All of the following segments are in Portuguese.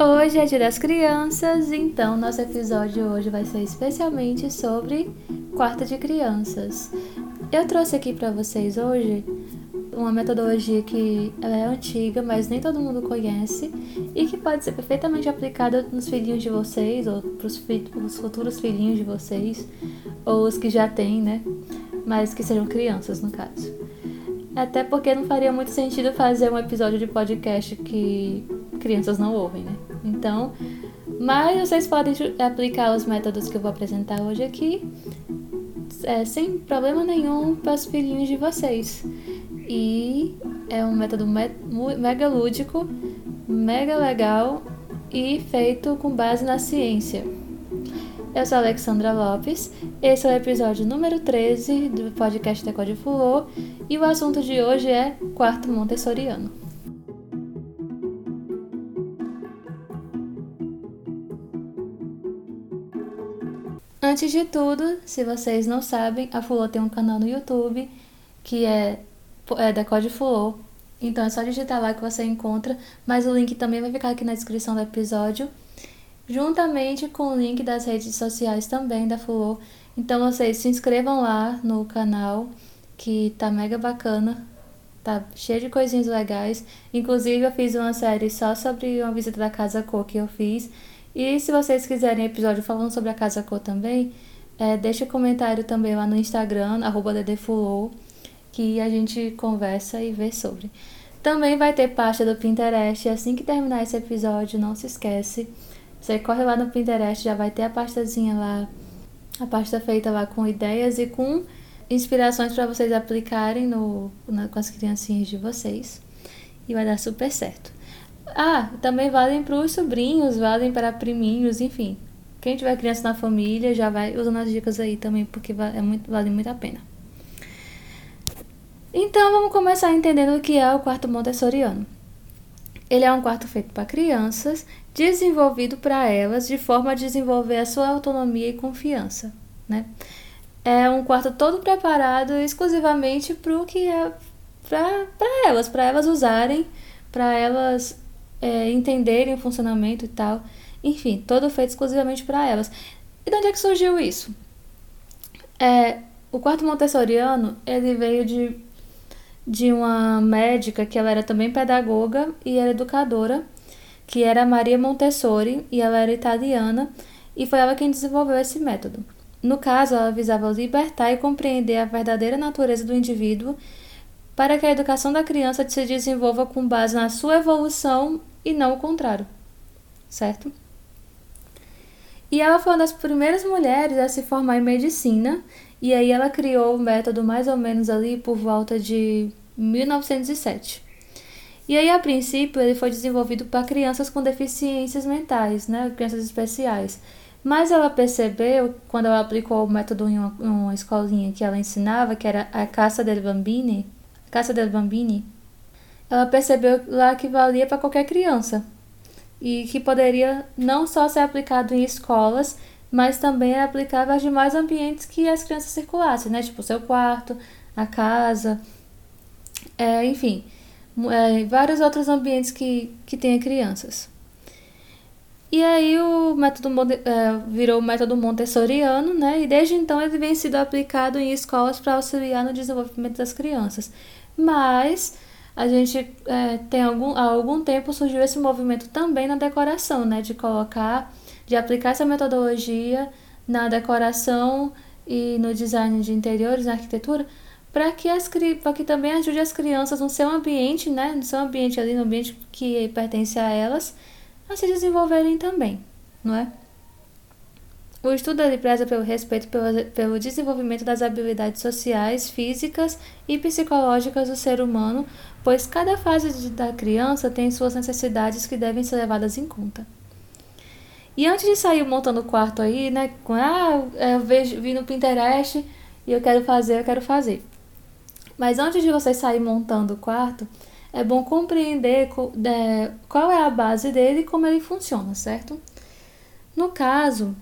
Hoje é dia das crianças, então nosso episódio hoje vai ser especialmente sobre quarto de crianças. Eu trouxe aqui para vocês hoje uma metodologia que é antiga, mas nem todo mundo conhece e que pode ser perfeitamente aplicada nos filhinhos de vocês ou para os futuros filhinhos de vocês ou os que já têm, né? Mas que sejam crianças no caso. Até porque não faria muito sentido fazer um episódio de podcast que crianças não ouvem, né? Então, mas vocês podem aplicar os métodos que eu vou apresentar hoje aqui é, sem problema nenhum para os filhinhos de vocês. E é um método me mega lúdico, mega legal e feito com base na ciência. Eu sou Alexandra Lopes, esse é o episódio número 13 do podcast Decode Fulô e o assunto de hoje é quarto montessoriano. Antes de tudo, se vocês não sabem, a Fulô tem um canal no YouTube que é, é Decode Fulô. Então é só digitar lá que você encontra, mas o link também vai ficar aqui na descrição do episódio, juntamente com o link das redes sociais também da Fulô. Então vocês se inscrevam lá no canal, que tá mega bacana, tá cheio de coisinhas legais. Inclusive eu fiz uma série só sobre uma visita da Casa Cor que eu fiz e se vocês quiserem episódio falando sobre a Casa Cor também, é, deixa comentário também lá no Instagram, arroba que a gente conversa e vê sobre. Também vai ter pasta do Pinterest, assim que terminar esse episódio, não se esquece. Você corre lá no Pinterest, já vai ter a pastazinha lá, a pasta feita lá com ideias e com inspirações para vocês aplicarem no, na, com as criancinhas de vocês. E vai dar super certo. Ah, também valem para os sobrinhos, valem para priminhos, enfim. Quem tiver criança na família já vai usando as dicas aí também, porque é muito, vale muito a pena. Então vamos começar entendendo o que é o quarto montessoriano. Ele é um quarto feito para crianças, desenvolvido para elas de forma a desenvolver a sua autonomia e confiança, né? É um quarto todo preparado exclusivamente para o que é para elas, para elas usarem, para elas é, entenderem o funcionamento e tal. Enfim, todo feito exclusivamente para elas. E de onde é que surgiu isso? É, o quarto montessoriano, ele veio de, de uma médica que ela era também pedagoga e era educadora, que era Maria Montessori, e ela era italiana, e foi ela quem desenvolveu esse método. No caso, ela visava libertar e compreender a verdadeira natureza do indivíduo para que a educação da criança se desenvolva com base na sua evolução e não o contrário, certo? E ela foi uma das primeiras mulheres a se formar em medicina, e aí ela criou o método mais ou menos ali por volta de 1907. E aí, a princípio, ele foi desenvolvido para crianças com deficiências mentais, né, crianças especiais. Mas ela percebeu, quando ela aplicou o método em uma, uma escolinha que ela ensinava, que era a Casa del Bambini, Casa del Bambini, ela percebeu lá que valia para qualquer criança e que poderia não só ser aplicado em escolas, mas também era aplicável aos demais ambientes que as crianças circulassem, né? Tipo o seu quarto, a casa, é, enfim, é, vários outros ambientes que, que tenha crianças. E aí o método é, virou o método montessoriano, né? E desde então ele vem sendo aplicado em escolas para auxiliar no desenvolvimento das crianças. Mas a gente é, tem algum, há algum tempo surgiu esse movimento também na decoração, né? De colocar, de aplicar essa metodologia na decoração e no design de interiores, na arquitetura, para que, as, que também ajude as crianças no seu ambiente, né? No seu ambiente ali, no ambiente que pertence a elas, a se desenvolverem também, não é? O estudo ele preza pelo respeito pelo, pelo desenvolvimento das habilidades sociais, físicas e psicológicas do ser humano, pois cada fase da criança tem suas necessidades que devem ser levadas em conta. E antes de sair montando o quarto aí, né, com, ah, eu vejo, vi no Pinterest e eu quero fazer, eu quero fazer. Mas antes de você sair montando o quarto, é bom compreender é, qual é a base dele e como ele funciona, certo? No caso,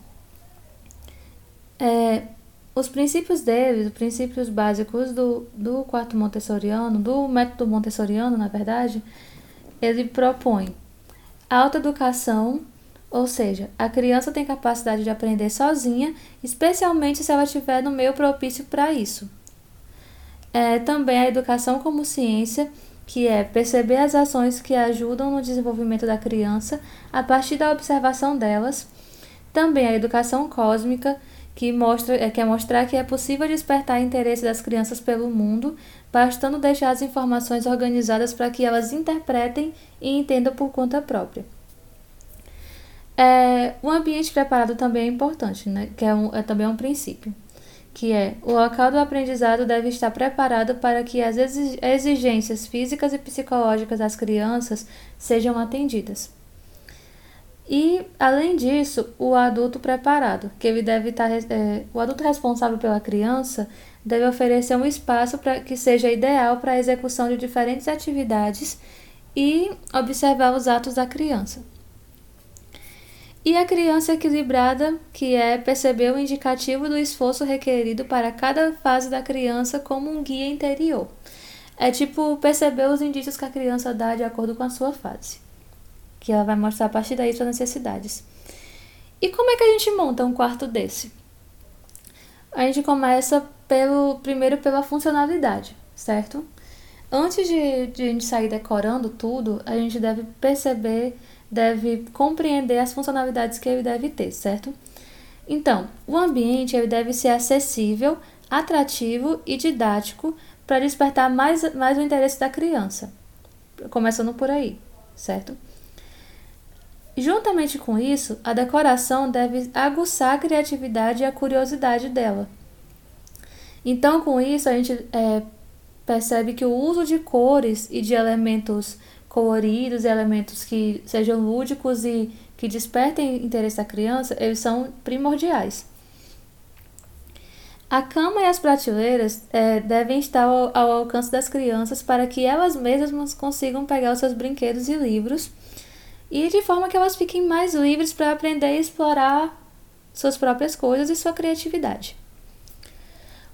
é, os princípios deles, os princípios básicos do, do quarto montessoriano, do método montessoriano, na verdade, ele propõe Autoeducação, ou seja, a criança tem capacidade de aprender sozinha, especialmente se ela estiver no meio propício para isso. É, também a educação como ciência, que é perceber as ações que ajudam no desenvolvimento da criança a partir da observação delas. Também a educação cósmica, que mostra, é, quer mostrar que é possível despertar interesse das crianças pelo mundo, bastando deixar as informações organizadas para que elas interpretem e entendam por conta própria. É, o ambiente preparado também é importante, né? que é, um, é também um princípio que é o local do aprendizado deve estar preparado para que as exigências físicas e psicológicas das crianças sejam atendidas. E, além disso, o adulto preparado, que ele deve estar, é, o adulto responsável pela criança deve oferecer um espaço para que seja ideal para a execução de diferentes atividades e observar os atos da criança. E a criança equilibrada, que é perceber o indicativo do esforço requerido para cada fase da criança como um guia interior. É tipo perceber os indícios que a criança dá de acordo com a sua fase, que ela vai mostrar a partir daí suas necessidades. E como é que a gente monta um quarto desse? A gente começa pelo primeiro pela funcionalidade, certo? Antes de, de a gente sair decorando tudo, a gente deve perceber deve compreender as funcionalidades que ele deve ter, certo? Então, o ambiente ele deve ser acessível, atrativo e didático para despertar mais, mais o interesse da criança. Começando por aí, certo? Juntamente com isso, a decoração deve aguçar a criatividade e a curiosidade dela. Então, com isso, a gente é, percebe que o uso de cores e de elementos coloridos, elementos que sejam lúdicos e que despertem interesse da criança, eles são primordiais. A cama e as prateleiras é, devem estar ao, ao, alcance das crianças para que elas mesmas consigam pegar os seus brinquedos e livros e de forma que elas fiquem mais livres para aprender e explorar suas próprias coisas e sua criatividade.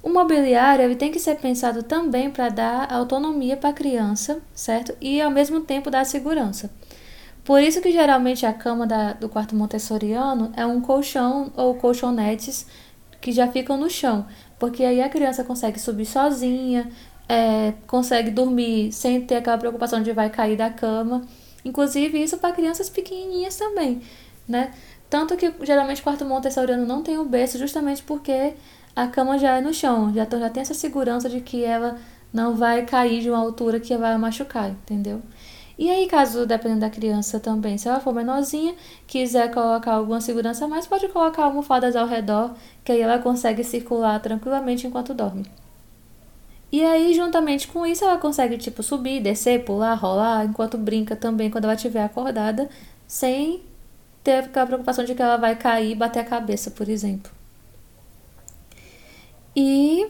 O mobiliário ele tem que ser pensado também para dar autonomia para a criança, certo? E ao mesmo tempo dar segurança. Por isso que geralmente a cama da, do quarto montessoriano é um colchão ou colchonetes que já ficam no chão, porque aí a criança consegue subir sozinha, é, consegue dormir sem ter aquela preocupação de vai cair da cama. Inclusive isso para crianças pequenininhas também, né? Tanto que geralmente o quarto montessoriano não tem o berço justamente porque a cama já é no chão, já, já tem essa segurança de que ela não vai cair de uma altura que vai machucar, entendeu? E aí, caso dependendo da criança também, se ela for menorzinha, quiser colocar alguma segurança a mais, pode colocar almofadas ao redor, que aí ela consegue circular tranquilamente enquanto dorme. E aí, juntamente com isso, ela consegue, tipo, subir, descer, pular, rolar, enquanto brinca também quando ela estiver acordada, sem ter a preocupação de que ela vai cair e bater a cabeça, por exemplo. E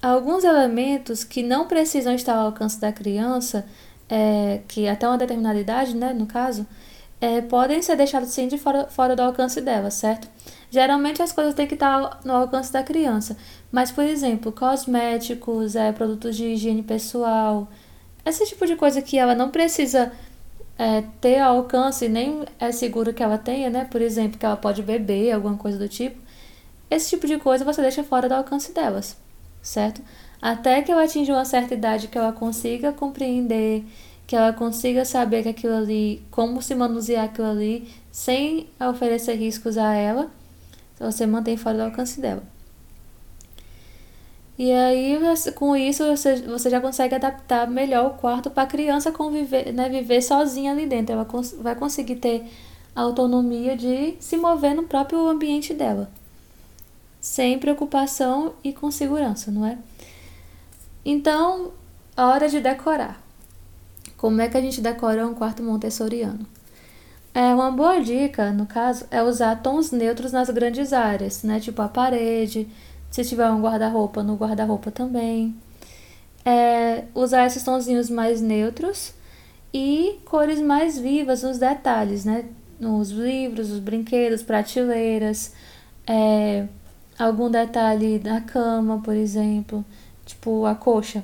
alguns elementos que não precisam estar ao alcance da criança, é, que até uma determinada idade, né, no caso, é, podem ser deixados sim de fora, fora do alcance dela, certo? Geralmente as coisas têm que estar no alcance da criança, mas, por exemplo, cosméticos, é, produtos de higiene pessoal, esse tipo de coisa que ela não precisa é, ter alcance, nem é seguro que ela tenha, né? Por exemplo, que ela pode beber, alguma coisa do tipo. Esse tipo de coisa você deixa fora do alcance delas, certo? Até que ela atinja uma certa idade que ela consiga compreender, que ela consiga saber que aquilo ali, como se manusear aquilo ali, sem oferecer riscos a ela, você mantém fora do alcance dela. E aí, com isso, você, você já consegue adaptar melhor o quarto para a criança conviver, né, viver sozinha ali dentro. Ela cons vai conseguir ter a autonomia de se mover no próprio ambiente dela sem preocupação e com segurança, não é? Então, hora de decorar. Como é que a gente decora um quarto montessoriano? É uma boa dica, no caso, é usar tons neutros nas grandes áreas, né? Tipo a parede, se tiver um guarda-roupa, no guarda-roupa também. É, usar esses tonzinhos mais neutros e cores mais vivas nos detalhes, né? Nos livros, os brinquedos, prateleiras, é, algum detalhe da cama, por exemplo, tipo a coxa.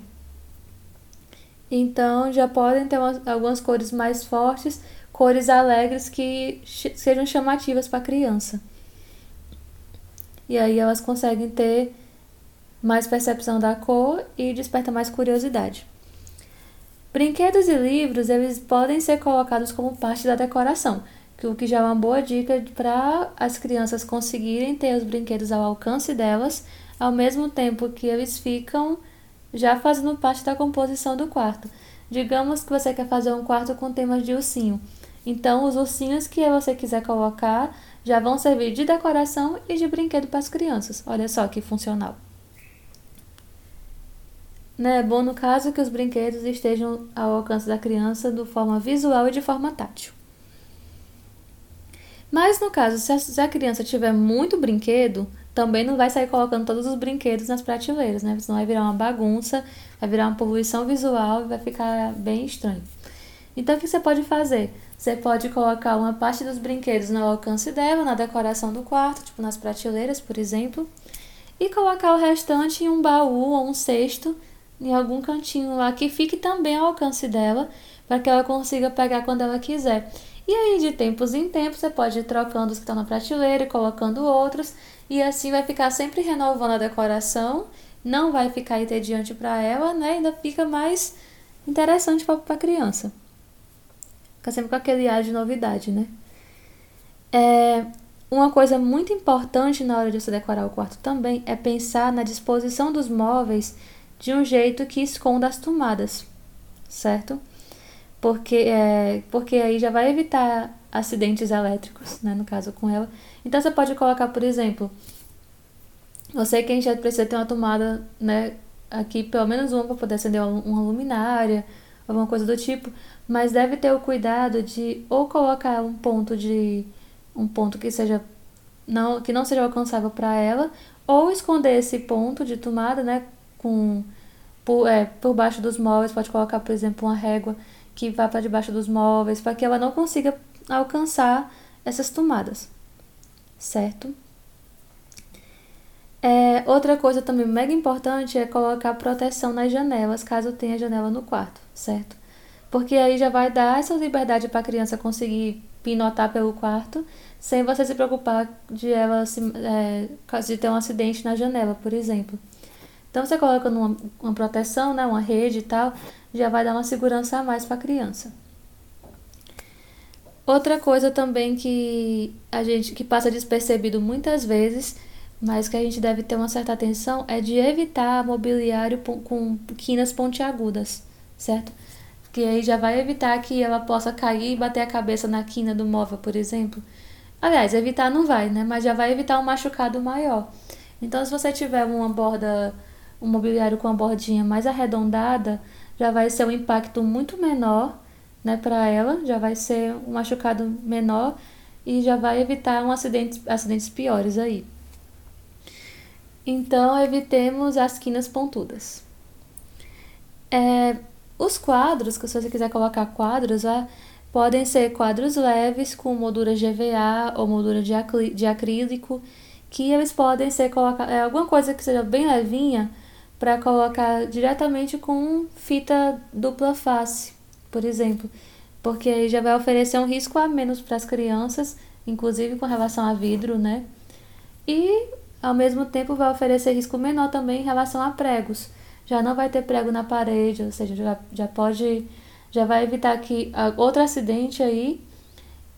Então já podem ter umas, algumas cores mais fortes cores alegres que sejam chamativas para a criança. E aí elas conseguem ter mais percepção da cor e desperta mais curiosidade. Brinquedos e livros, eles podem ser colocados como parte da decoração, o que já é uma boa dica para as crianças conseguirem ter os brinquedos ao alcance delas, ao mesmo tempo que eles ficam já fazendo parte da composição do quarto. Digamos que você quer fazer um quarto com temas de ursinho. Então, os ursinhos que você quiser colocar já vão servir de decoração e de brinquedo para as crianças. Olha só que funcional. Né? É bom no caso que os brinquedos estejam ao alcance da criança de forma visual e de forma tátil. Mas no caso, se a, criança tiver muito brinquedo, também não vai sair colocando todos os brinquedos nas prateleiras, né? Senão vai virar uma bagunça, vai virar uma poluição visual e vai ficar bem estranho. Então, o que você pode fazer? Você pode colocar uma parte dos brinquedos no alcance dela, na decoração do quarto, tipo nas prateleiras, por exemplo, e colocar o restante em um baú ou um cesto, em algum cantinho lá que fique também ao alcance dela, para que ela consiga pegar quando ela quiser. E aí, de tempos em tempos, você pode ir trocando os que estão na prateleira e colocando outros, e assim vai ficar sempre renovando a decoração, não vai ficar entediante para ela, né? Ainda fica mais interessante para a criança. Fica sempre com aquele ar de novidade, né? É, uma coisa muito importante na hora de você decorar o quarto também é pensar na disposição dos móveis de um jeito que esconda as tomadas, certo? porque, é, porque aí já vai evitar acidentes elétricos, né, no caso com ela. Então você pode colocar, por exemplo, sei que já precisa ter uma tomada, né, aqui pelo menos uma para poder acender uma luminária, alguma coisa do tipo, mas deve ter o cuidado de ou colocar um ponto de um ponto que seja não que não seja alcançável para ela, ou esconder esse ponto de tomada, né, com por, é, por baixo dos móveis, pode colocar, por exemplo, uma régua que vá para debaixo dos móveis, para que ela não consiga alcançar essas tomadas, certo? É, outra coisa também mega importante é colocar proteção nas janelas, caso tenha janela no quarto, certo? Porque aí já vai dar essa liberdade para a criança conseguir pinotar pelo quarto, sem você se preocupar de ela se, é, de ter um acidente na janela, por exemplo. Então você coloca numa uma proteção, né, uma rede e tal, já vai dar uma segurança a mais para a criança. Outra coisa também que a gente que passa despercebido muitas vezes, mas que a gente deve ter uma certa atenção é de evitar mobiliário com quinas pontiagudas, certo? Que aí já vai evitar que ela possa cair e bater a cabeça na quina do móvel, por exemplo. Aliás, evitar não vai, né? Mas já vai evitar um machucado maior. Então, se você tiver uma borda, um mobiliário com a bordinha mais arredondada, já vai ser um impacto muito menor né, para ela, já vai ser um machucado menor e já vai evitar um acidente, acidentes piores aí. Então, evitemos as quinas pontudas. É, os quadros, se você quiser colocar quadros, ó, podem ser quadros leves com moldura GVA ou moldura de, de acrílico, que eles podem ser colocar é, alguma coisa que seja bem levinha, para colocar diretamente com fita dupla face, por exemplo, porque aí já vai oferecer um risco a menos para as crianças, inclusive com relação a vidro, né? E ao mesmo tempo vai oferecer risco menor também em relação a pregos. Já não vai ter prego na parede, ou seja, já, já pode já vai evitar que outro acidente aí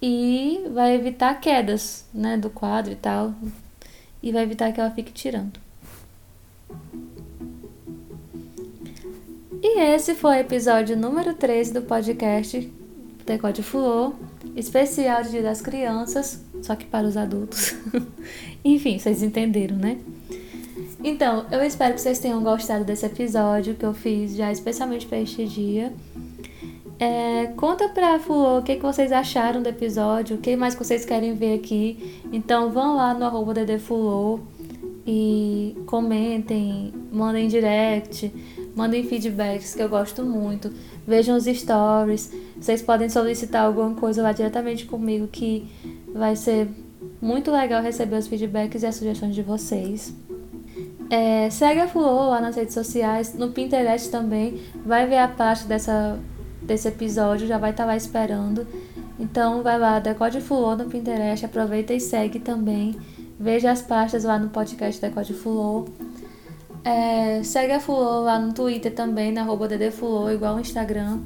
e vai evitar quedas, né, do quadro e tal, e vai evitar que ela fique tirando. E esse foi o episódio número 13 do podcast Decode Fluor, especial de Dia das Crianças, só que para os adultos. Enfim, vocês entenderam, né? Então, eu espero que vocês tenham gostado desse episódio que eu fiz já especialmente para este dia. É, conta pra Fulô o que, que vocês acharam do episódio, o que mais vocês querem ver aqui. Então vão lá no arroba e comentem, mandem direct mandem feedbacks que eu gosto muito. Vejam os stories. Vocês podem solicitar alguma coisa lá diretamente comigo que vai ser muito legal receber os feedbacks e as sugestões de vocês. É, segue a Fulô lá nas redes sociais, no Pinterest também. Vai ver a parte dessa, desse episódio, já vai estar tá lá esperando. Então vai lá, Decode Fulô no Pinterest, aproveita e segue também. Veja as pastas lá no podcast Decode Fulô. É, segue a Fulô lá no Twitter também, na arroba igual no Instagram.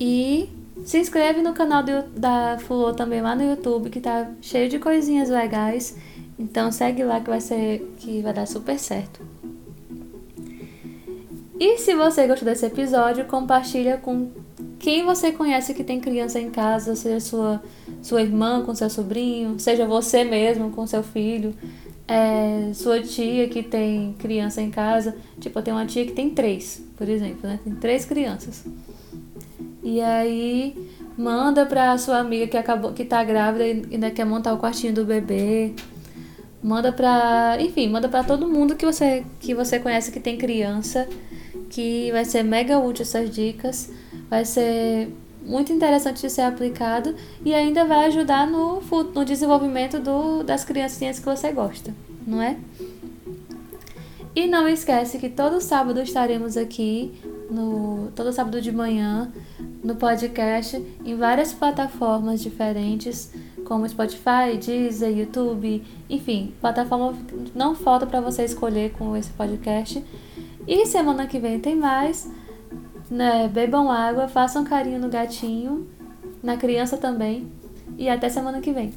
E se inscreve no canal do, da Fulô também lá no YouTube, que tá cheio de coisinhas legais. Então segue lá que vai ser que vai dar super certo. E se você gostou desse episódio, compartilha com quem você conhece que tem criança em casa, seja sua, sua irmã com seu sobrinho, seja você mesmo com seu filho, é, sua tia que tem criança em casa. Tipo, eu tenho uma tia que tem três, por exemplo, né? Tem três crianças. E aí manda pra sua amiga que acabou que tá grávida e ainda quer montar o quartinho do bebê. Manda pra, enfim, manda para todo mundo que você que você conhece que tem criança, que vai ser mega útil essas dicas, vai ser muito interessante de ser aplicado e ainda vai ajudar no, no desenvolvimento do, das criancinhas que você gosta, não é? E não esquece que todo sábado estaremos aqui, no, todo sábado de manhã, no podcast, em várias plataformas diferentes, como Spotify, Deezer, YouTube, enfim, plataforma não falta para você escolher com esse podcast. E semana que vem tem mais. Né? Bebam água, façam carinho no gatinho, na criança também. E até semana que vem.